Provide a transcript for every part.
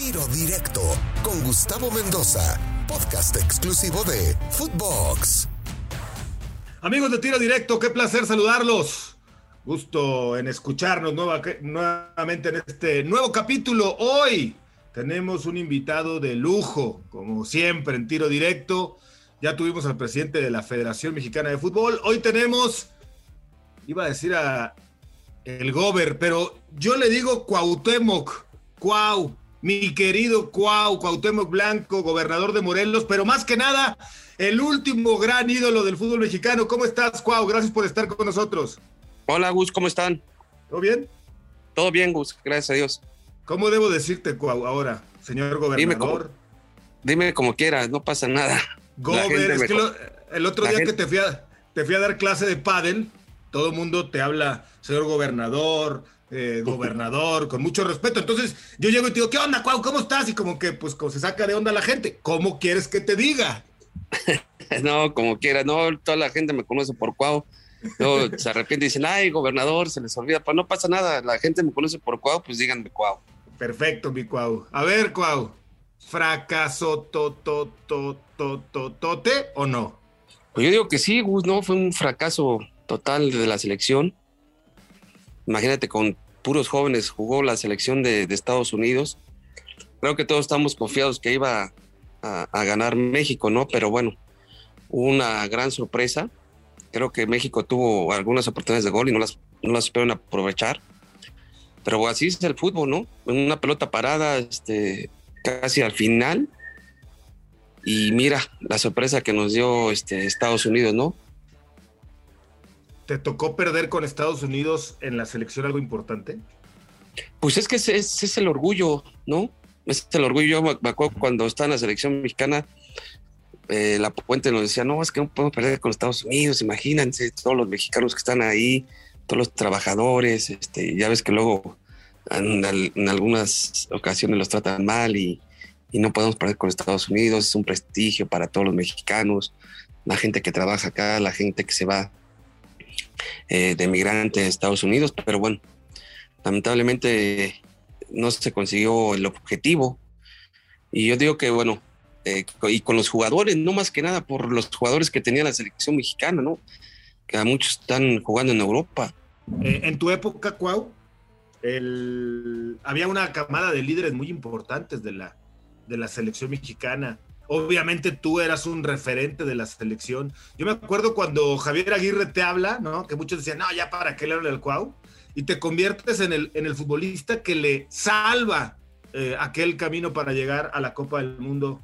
Tiro Directo con Gustavo Mendoza, podcast exclusivo de Footbox. Amigos de Tiro Directo, qué placer saludarlos. Gusto en escucharnos nuevamente en este nuevo capítulo. Hoy tenemos un invitado de lujo, como siempre en Tiro Directo. Ya tuvimos al presidente de la Federación Mexicana de Fútbol. Hoy tenemos, iba a decir a el Gober, pero yo le digo Cuauhtémoc, Cuau, mi querido Cuau, Cuauhtémoc Blanco, gobernador de Morelos, pero más que nada, el último gran ídolo del fútbol mexicano. ¿Cómo estás, Cuau? Gracias por estar con nosotros. Hola, Gus, ¿cómo están? ¿Todo bien? Todo bien, Gus, gracias a Dios. ¿Cómo debo decirte, Cuau, ahora, señor gobernador? Dime como, quieras, no pasa nada. Gober, es que el otro día que te fui, a, te fui a dar clase de pádel, todo el mundo te habla, señor gobernador, eh, gobernador, con mucho respeto. Entonces yo llego y te digo, ¿qué onda, Cuau? ¿Cómo estás? Y como que, pues, como se saca de onda la gente. ¿Cómo quieres que te diga? no, como quiera, no, toda la gente me conoce por Cuau. No, se arrepiente y dicen, ay, gobernador, se les olvida. Pues no pasa nada, la gente me conoce por Cuau, pues díganme Cuau. Perfecto, mi Cuau. A ver, Cuau, ¿fracaso to, to, to, to, tote o no? Pues yo digo que sí, Gus, no, fue un fracaso total de la selección imagínate, con puros jóvenes jugó la selección de, Estados Unidos. Creo que todos estamos confiados que iba a, ganar México, ¿no? Pero bueno, una gran sorpresa. Creo que México tuvo algunas oportunidades de gol y no las, no las supieron aprovechar. Pero así es el fútbol, ¿no? Una pelota parada este, casi al final. Y mira la sorpresa que nos dio este, Estados Unidos, ¿no? ¿Te tocó perder con Estados Unidos en la selección algo importante? Pues es que ese, es el orgullo, ¿no? Es el orgullo. Yo me, acuerdo cuando estaba en la selección mexicana, eh, la Puente nos decía, no, es que no podemos perder con Estados Unidos, imagínense, todos los mexicanos que están ahí, todos los trabajadores, este, ya ves que luego en, algunas ocasiones los tratan mal y, y, no podemos perder con Estados Unidos, es un prestigio para todos los mexicanos, la gente que trabaja acá, la gente que se va eh, de migrante a Estados Unidos, pero bueno, lamentablemente no se consiguió el objetivo. Y yo digo que, bueno, eh, y con los jugadores, no más que nada por los jugadores que tenía la selección mexicana, ¿no? Que a muchos están jugando en Europa. Eh, en tu época, Cuau, había una camada de líderes muy importantes de la, de la selección mexicana. Obviamente tú eras un referente de la selección. Yo me acuerdo cuando Javier Aguirre te habla, ¿no? Que muchos decían, no, ya para qué le habla el Cuau. Y te conviertes en el, en el futbolista que le salva eh, aquel camino para llegar a la Copa del Mundo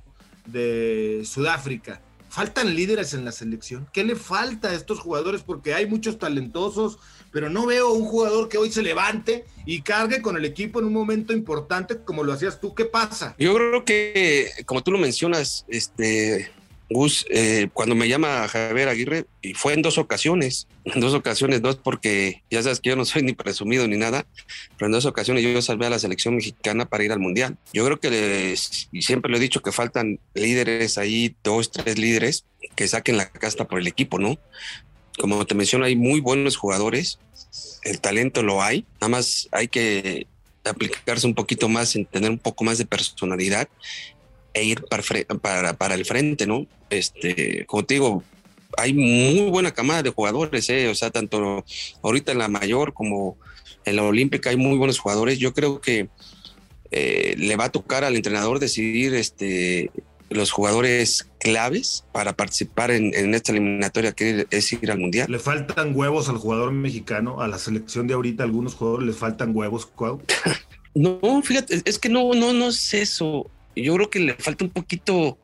de Sudáfrica. ¿Faltan líderes en la selección? ¿Qué le falta a estos jugadores? Porque hay muchos talentosos, pero no veo un jugador que hoy se levante y cargue con el equipo en un momento importante como lo hacías tú. ¿Qué pasa? Yo creo que, como tú lo mencionas, este, Gus, eh, cuando me llama Javier Aguirre, y fue en dos ocasiones, en dos ocasiones, dos porque ya sabes que yo no soy ni presumido ni nada, pero en dos ocasiones yo salvé a la selección mexicana para ir al Mundial. Yo creo que, y siempre lo he dicho, que faltan líderes ahí, dos, tres líderes, que saquen la casta por el equipo, ¿no? Como te menciono, hay muy buenos jugadores, el talento lo hay, nada más hay que aplicarse un poquito más en tener un poco más de personalidad e ir para, para, el frente, ¿no? Este, como te digo, hay muy buena camada de jugadores, ¿eh? o sea, tanto ahorita en la mayor como en la olímpica hay muy buenos jugadores. Yo creo que eh, le va a tocar al entrenador decidir este, los jugadores claves para participar en, esta eliminatoria que es ir al mundial. ¿Le faltan huevos al jugador mexicano? A la selección de ahorita, algunos jugadores les faltan huevos, No, fíjate, es que no, no, no es eso. Yo creo que le falta un poquito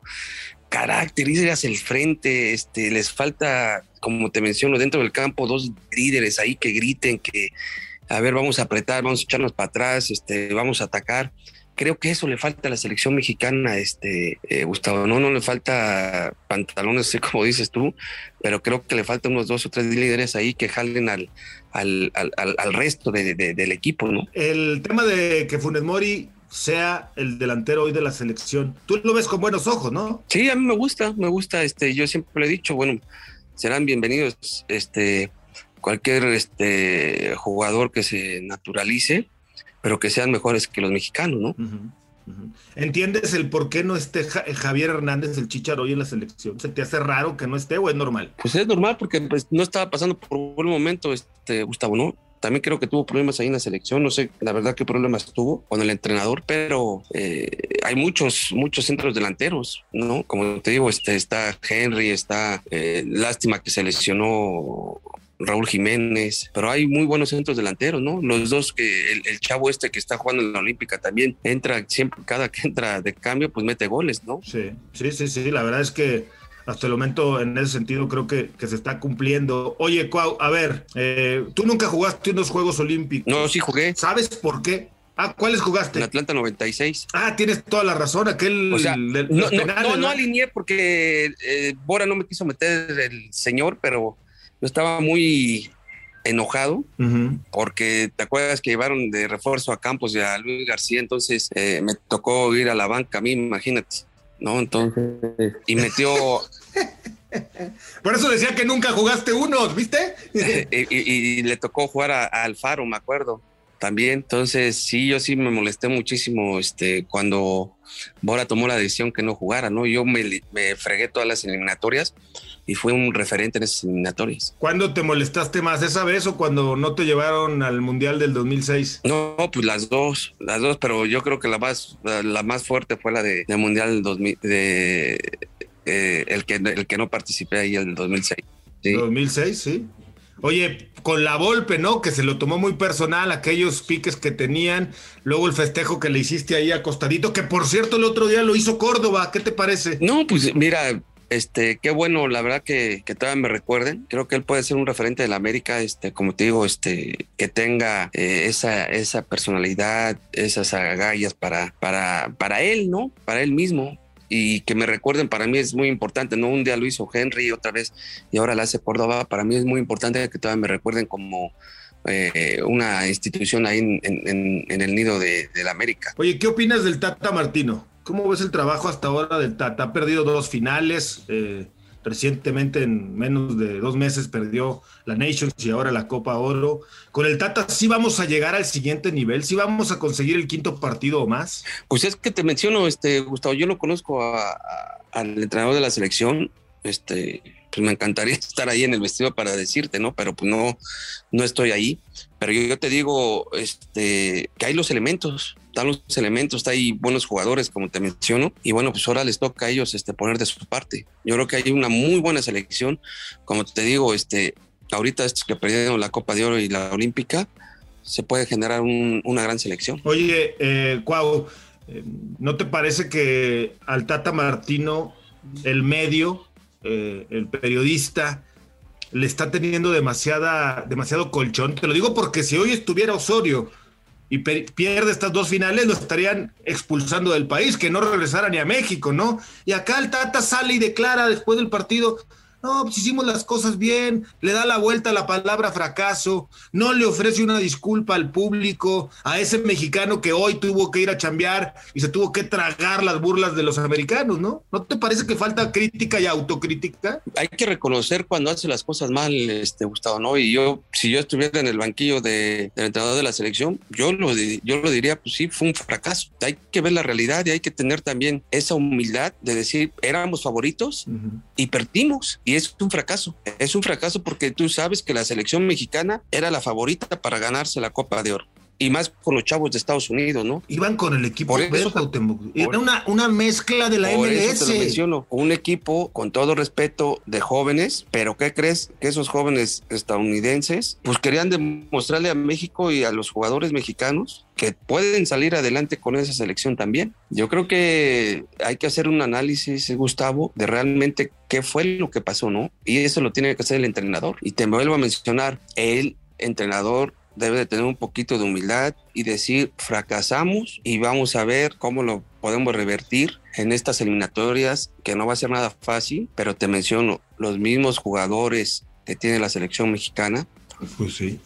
carácter, ir hacia el frente, este, les falta, como te menciono, dentro del campo, dos líderes ahí que griten, que, a ver, vamos a apretar, vamos a echarnos para atrás, este, vamos a atacar creo que eso le falta a la selección mexicana, este, eh, Gustavo. No, no le falta pantalones, como dices tú, pero creo que le falta unos dos o tres líderes ahí que jalen al, al, al, resto del equipo, ¿no? El tema de que Funes Mori sea el delantero hoy de la selección, tú lo ves con buenos ojos, ¿no? Sí, a mí me gusta, me gusta, este, yo siempre le he dicho, bueno, serán bienvenidos, este, cualquier este jugador que se naturalice pero que sean mejores que los mexicanos, ¿no? ¿Entiendes el por qué no esté Javier Hernández, el Chicharo, hoy en la selección? ¿Se te hace raro que no esté o es normal? Pues es normal porque pues, no estaba pasando por un buen momento, este, Gustavo, ¿no? También creo que tuvo problemas ahí en la selección, no sé la verdad qué problemas tuvo con el entrenador, pero eh, hay muchos, muchos centros delanteros, ¿no? Como te digo, este, está Henry, está, eh, lástima que se lesionó Raúl Jiménez, pero hay muy buenos centros delanteros, ¿no? Los dos que el, chavo este que está jugando en la Olímpica también entra siempre, cada que entra de cambio, pues mete goles, ¿no? Sí, sí, sí, sí. La verdad es que hasta el momento en ese sentido creo que, que se está cumpliendo. Oye, Cuau, a ver, eh, tú nunca jugaste unos Juegos Olímpicos. No, sí jugué. ¿Sabes por qué? Ah, ¿cuáles jugaste? En Atlanta 96. Ah, tienes toda la razón, aquel... O sea, no, no, no, alineé porque eh, Bora no me quiso meter el señor, pero yo estaba muy enojado porque te acuerdas que llevaron de refuerzo a Campos y a Luis García, entonces eh, me tocó ir a la banca a mí, imagínate. ¿No? Entonces, y metió... Por eso decía que nunca jugaste uno, ¿viste? y, le tocó jugar a, Alfaro, me acuerdo, también. Entonces, sí, yo sí me molesté muchísimo este, cuando Bora tomó la decisión que no jugara, ¿no? Yo me, me fregué todas las eliminatorias y fue un referente en esas eliminatorias. ¿Cuándo te molestaste más, esa vez o cuando no te llevaron al Mundial del 2006? No, pues las dos, las dos, pero yo creo que la más, la, más fuerte fue la de, del Mundial del 2000, de, eh, el, que, el que no participé ahí el 2006. ¿sí? 2006, sí. Oye, con la Volpe, ¿no? Que se lo tomó muy personal, aquellos piques que tenían, luego el festejo que le hiciste ahí acostadito, que por cierto el otro día lo hizo Córdoba, ¿qué te parece? No, pues mira, este, qué bueno, la verdad que, que, todavía me recuerden. Creo que él puede ser un referente de la América, este, como te digo, este, que tenga eh, esa, esa personalidad, esas agallas para, para, para él, ¿no? Para él mismo. Y que me recuerden, para mí es muy importante, ¿no? Un día lo hizo Henry otra vez y ahora la hace Córdoba. Para mí es muy importante que todavía me recuerden como eh, una institución ahí en, en, el nido de, de la América. Oye, ¿qué opinas del Tata Martino? ¿Cómo ves el trabajo hasta ahora del Tata? Ha perdido dos finales. Eh, recientemente, en menos de dos meses, perdió la Nations y ahora la Copa Oro. Con el Tata, ¿sí vamos a llegar al siguiente nivel? ¿Sí vamos a conseguir el quinto partido o más? Pues es que te menciono, este, Gustavo, yo no conozco al entrenador de la selección. Este, pues me encantaría estar ahí en el vestido para decirte, ¿no? Pero pues no, no estoy ahí. Pero yo, te digo, este, que hay los elementos, están los elementos, hay buenos jugadores, como te menciono, y bueno, pues ahora les toca a ellos este, poner de su parte. Yo creo que hay una muy buena selección, como te digo, este, ahorita estos que perdieron la Copa de Oro y la Olímpica, se puede generar una gran selección. Oye, eh, Cuau, eh, ¿no te parece que al Tata Martino, el medio, eh, el periodista, le está teniendo demasiada, demasiado colchón? Te lo digo porque si hoy estuviera Osorio, y pierde estas dos finales, lo estarían expulsando del país, que no regresara ni a México, ¿no? Y acá el Tata sale y declara después del partido, no, pues hicimos las cosas bien, le da la vuelta a la palabra fracaso, no le ofrece una disculpa al público, a ese mexicano que hoy tuvo que ir a chambear y se tuvo que tragar las burlas de los americanos, ¿no? ¿No te parece que falta crítica y autocrítica? Hay que reconocer cuando hace las cosas mal, este Gustavo, ¿no? Y yo, si yo estuviera en el banquillo de, del entrenador de la selección, yo lo, yo lo diría, pues sí, fue un fracaso. Hay que ver la realidad y hay que tener también esa humildad de decir, éramos favoritos y perdimos. Y es un fracaso. Es un fracaso porque tú sabes que la selección mexicana era la favorita para ganarse la Copa de Oro y más con los chavos de Estados Unidos, ¿no? Iban con el equipo Era una, una, mezcla de la MLS. menciono, un equipo con todo respeto de jóvenes, pero ¿qué crees? Que esos jóvenes estadounidenses pues querían demostrarle a México y a los jugadores mexicanos que pueden salir adelante con esa selección también. Yo creo que hay que hacer un análisis, Gustavo, de realmente qué fue lo que pasó, ¿no? Y eso lo tiene que hacer el entrenador. Y te vuelvo a mencionar, el entrenador debe de tener un poquito de humildad y decir fracasamos y vamos a ver cómo lo podemos revertir en estas eliminatorias que no va a ser nada fácil, pero te menciono, los mismos jugadores que tiene la selección mexicana, pues sí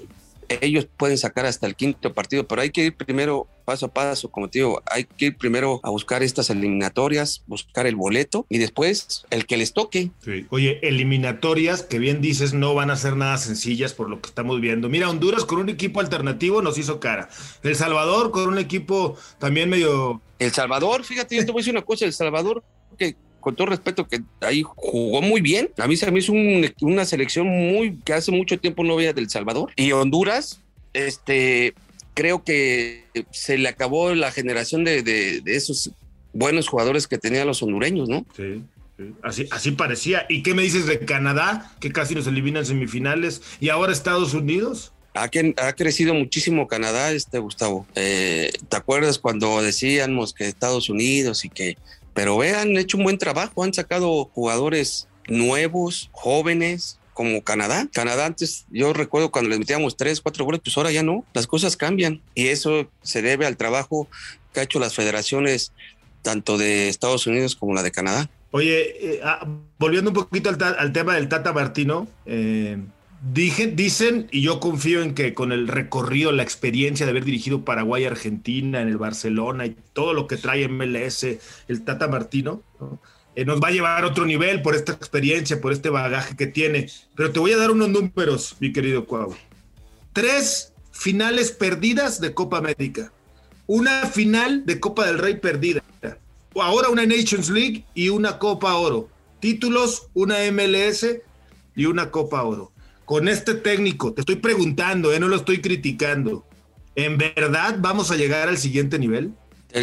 ellos pueden sacar hasta el quinto partido, pero hay que ir primero paso a paso, como te digo, hay que ir primero a buscar estas eliminatorias, buscar el boleto y después el que les toque. Oye, eliminatorias que bien dices no van a ser nada sencillas por lo que estamos viendo. Mira, Honduras con un equipo alternativo nos hizo cara. El Salvador con un equipo también medio El Salvador, fíjate, yo te voy a decir una cosa, El Salvador, que con todo respeto, que ahí jugó muy bien. A mí se me hizo una selección muy que hace mucho tiempo no veía del Salvador. Y Honduras, este, creo que se le acabó la generación de, de, esos buenos jugadores que tenían los hondureños, ¿no? Sí. Así, así parecía. ¿Y qué me dices de Canadá, que casi nos eliminan semifinales, y ahora Estados Unidos? Ha, ha crecido muchísimo Canadá, este Gustavo. Eh, ¿Te acuerdas cuando decíamos que Estados Unidos y que... Pero vean, han hecho un buen trabajo, han sacado jugadores nuevos, jóvenes, como Canadá. Canadá antes, yo recuerdo cuando les metíamos tres, cuatro goles, pues ahora ya no. Las cosas cambian y eso se debe al trabajo que ha hecho las federaciones tanto de Estados Unidos como la de Canadá. Oye, eh, ah, volviendo un poquito al, tema del Tata Martino, eh, dicen, y yo confío en que con el recorrido, la experiencia de haber dirigido Paraguay, Argentina, en el Barcelona y todo lo que trae MLS, el Tata Martino, ¿no? Eh, nos va a llevar a otro nivel por esta experiencia, por este bagaje que tiene. Pero te voy a dar unos números, mi querido Cuau. Tres finales perdidas de Copa América. Una final de Copa del Rey perdida. Ahora una Nations League y una Copa Oro. Títulos, una MLS y una Copa Oro. Con este técnico, te estoy preguntando, eh, no lo estoy criticando. ¿En verdad vamos a llegar al siguiente nivel?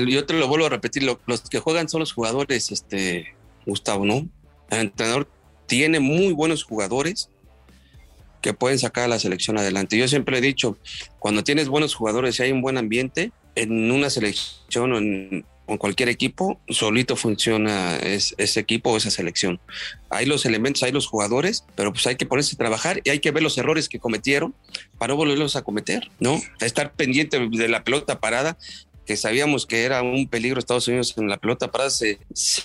yo te lo vuelvo a repetir, los que juegan son los jugadores este, Gustavo, ¿no? El entrenador tiene muy buenos jugadores que pueden sacar a la selección adelante. Yo siempre he dicho, cuando tienes buenos jugadores y hay un buen ambiente, en una selección o en, cualquier equipo, solito funciona ese equipo o esa selección. Hay los elementos, hay los jugadores, pero pues hay que ponerse a trabajar y hay que ver los errores que cometieron para no volverlos a cometer, ¿no? Estar pendiente de la pelota parada que sabíamos que era un peligro Estados Unidos en la pelota para se,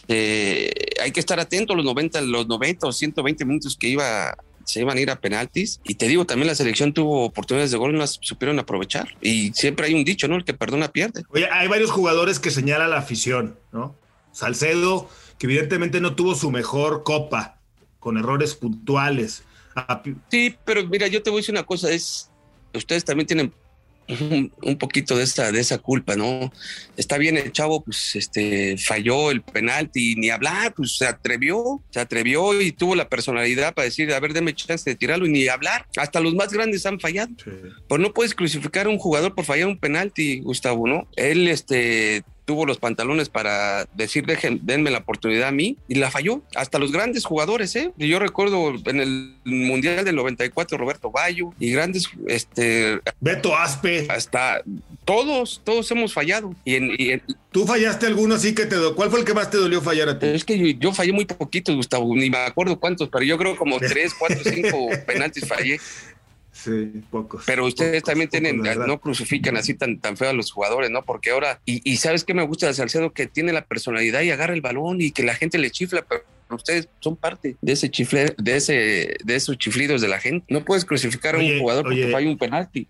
hay que estar atento a los 90, los 90 o 120 minutos que iba se iban a ir a penaltis. Y te digo, también la selección tuvo oportunidades de gol, no las supieron aprovechar. Y siempre hay un dicho, ¿no? El que perdona pierde. Oye, hay varios jugadores que señala la afición, ¿no? Salcedo, que evidentemente no tuvo su mejor copa, con errores puntuales. Sí, pero mira, yo te voy a decir una cosa, es, ustedes también tienen un, poquito de esa, de esa culpa, ¿no? Está bien el chavo, pues este, falló el penalti, ni hablar, pues se atrevió, se atrevió y tuvo la personalidad para decir, a ver, déme chance de tirarlo y ni hablar. Hasta los más grandes han fallado. Pues no puedes crucificar a un jugador por fallar un penalti, Gustavo, ¿no? Él, este, tuvo los pantalones para decir, dejen, denme la oportunidad a mí, y la falló. Hasta los grandes jugadores, ¿eh? Yo recuerdo en el Mundial del 94, Roberto Bayo, y grandes, este... Beto Aspe. Hasta todos, todos hemos fallado. Y, ¿Tú fallaste alguno así que te... ¿Cuál fue el que más te dolió fallar a ti? Es que yo, fallé muy poquito, Gustavo, ni me acuerdo cuántos, pero yo creo como tres, cuatro, cinco penaltis fallé. Sí, pocos. Pero ustedes también tienen, no crucifican así tan, tan feo a los jugadores, ¿no? Porque ahora, y, sabes qué me gusta de Salcedo, que tiene la personalidad y agarra el balón y que la gente le chifla, pero ustedes son parte de ese chifle, de ese, de esos chiflidos de la gente. No puedes crucificar a un jugador porque falla un penalti.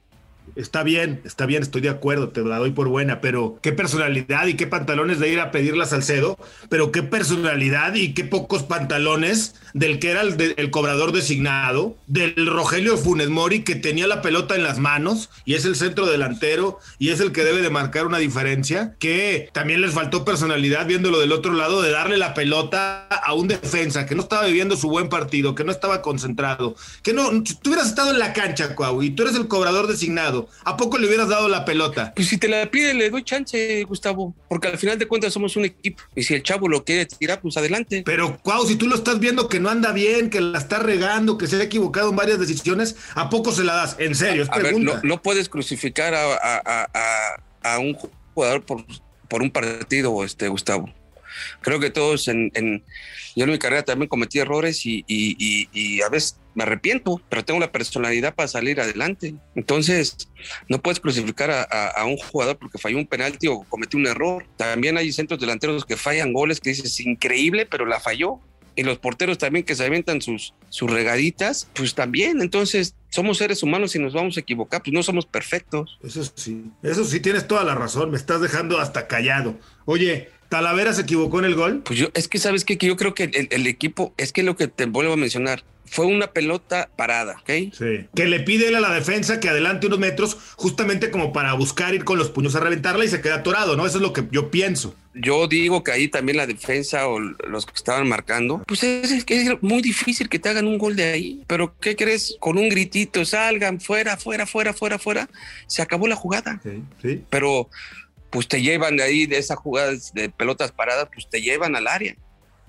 Está bien, está bien, estoy de acuerdo, te la doy por buena, pero qué personalidad y qué pantalones de ir a pedirla a Salcedo, pero qué personalidad y qué pocos pantalones del que era el, cobrador designado, del Rogelio Funes Mori que tenía la pelota en las manos y es el centro delantero y es el que debe de marcar una diferencia, que también les faltó personalidad viéndolo del otro lado de darle la pelota a un defensa que no estaba viviendo su buen partido, que no estaba concentrado, que no, tú hubieras estado en la cancha, Cuau, y tú eres el cobrador designado ¿A poco le hubieras dado la pelota? Pues si te la pide, le doy chance, Gustavo, porque al final de cuentas somos un equipo. Y si el chavo lo quiere tirar, pues adelante. Pero, Cuau, si tú lo estás viendo que no anda bien, que la está regando, que se ha equivocado en varias decisiones, ¿a poco se la das? En serio, es pregunta. no, puedes crucificar a, un jugador por, por un partido, este, Gustavo. Creo que todos en, yo en mi carrera también cometí errores y, a veces me arrepiento, pero tengo la personalidad para salir adelante. Entonces, no puedes crucificar a, un jugador porque falló un penalti o cometió un error. También hay centros delanteros que fallan goles que dices increíble, pero la falló. Y los porteros también que se aventan sus, sus regaditas, pues también. Entonces, somos seres humanos y nos vamos a equivocar, pues no somos perfectos. Eso sí, eso sí, tienes toda la razón, me estás dejando hasta callado. Oye, ¿Talavera se equivocó en el gol? Pues yo, es que sabes que yo creo que el, equipo, es que lo que te vuelvo a mencionar, fue una pelota parada, ¿ok? Sí. Que le pide él a la defensa que adelante unos metros, justamente como para buscar ir con los puños a reventarla y se queda atorado, ¿no? Eso es lo que yo pienso. Yo digo que ahí también la defensa o los que estaban marcando, pues es, que es muy difícil que te hagan un gol de ahí. Pero ¿qué crees? Con un gritito, salgan, fuera, fuera, fuera, fuera, fuera, se acabó la jugada. Sí, sí. Pero pues te llevan de ahí, de esas jugadas de pelotas paradas, pues te llevan al área.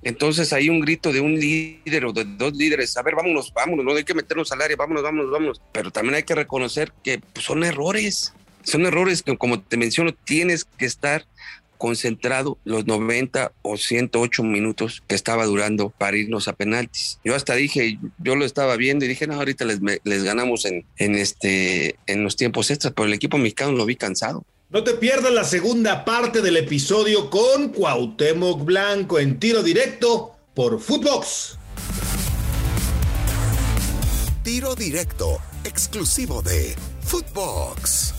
Entonces hay un grito de un líder o de dos líderes, a ver, vámonos, vámonos, no hay que meternos al área, vámonos, vámonos, vámonos. Pero también hay que reconocer que pues, son errores, son errores que como te menciono, tienes que estar concentrado los 90 o 108 minutos que estaba durando para irnos a penaltis. Yo hasta dije, yo lo estaba viendo y dije, no, ahorita les, les ganamos en, en, este, en los tiempos extras, pero el equipo mexicano lo vi cansado. No te pierdas la segunda parte del episodio con Cuauhtémoc Blanco en tiro directo por Footbox. Tiro directo, exclusivo de Footbox.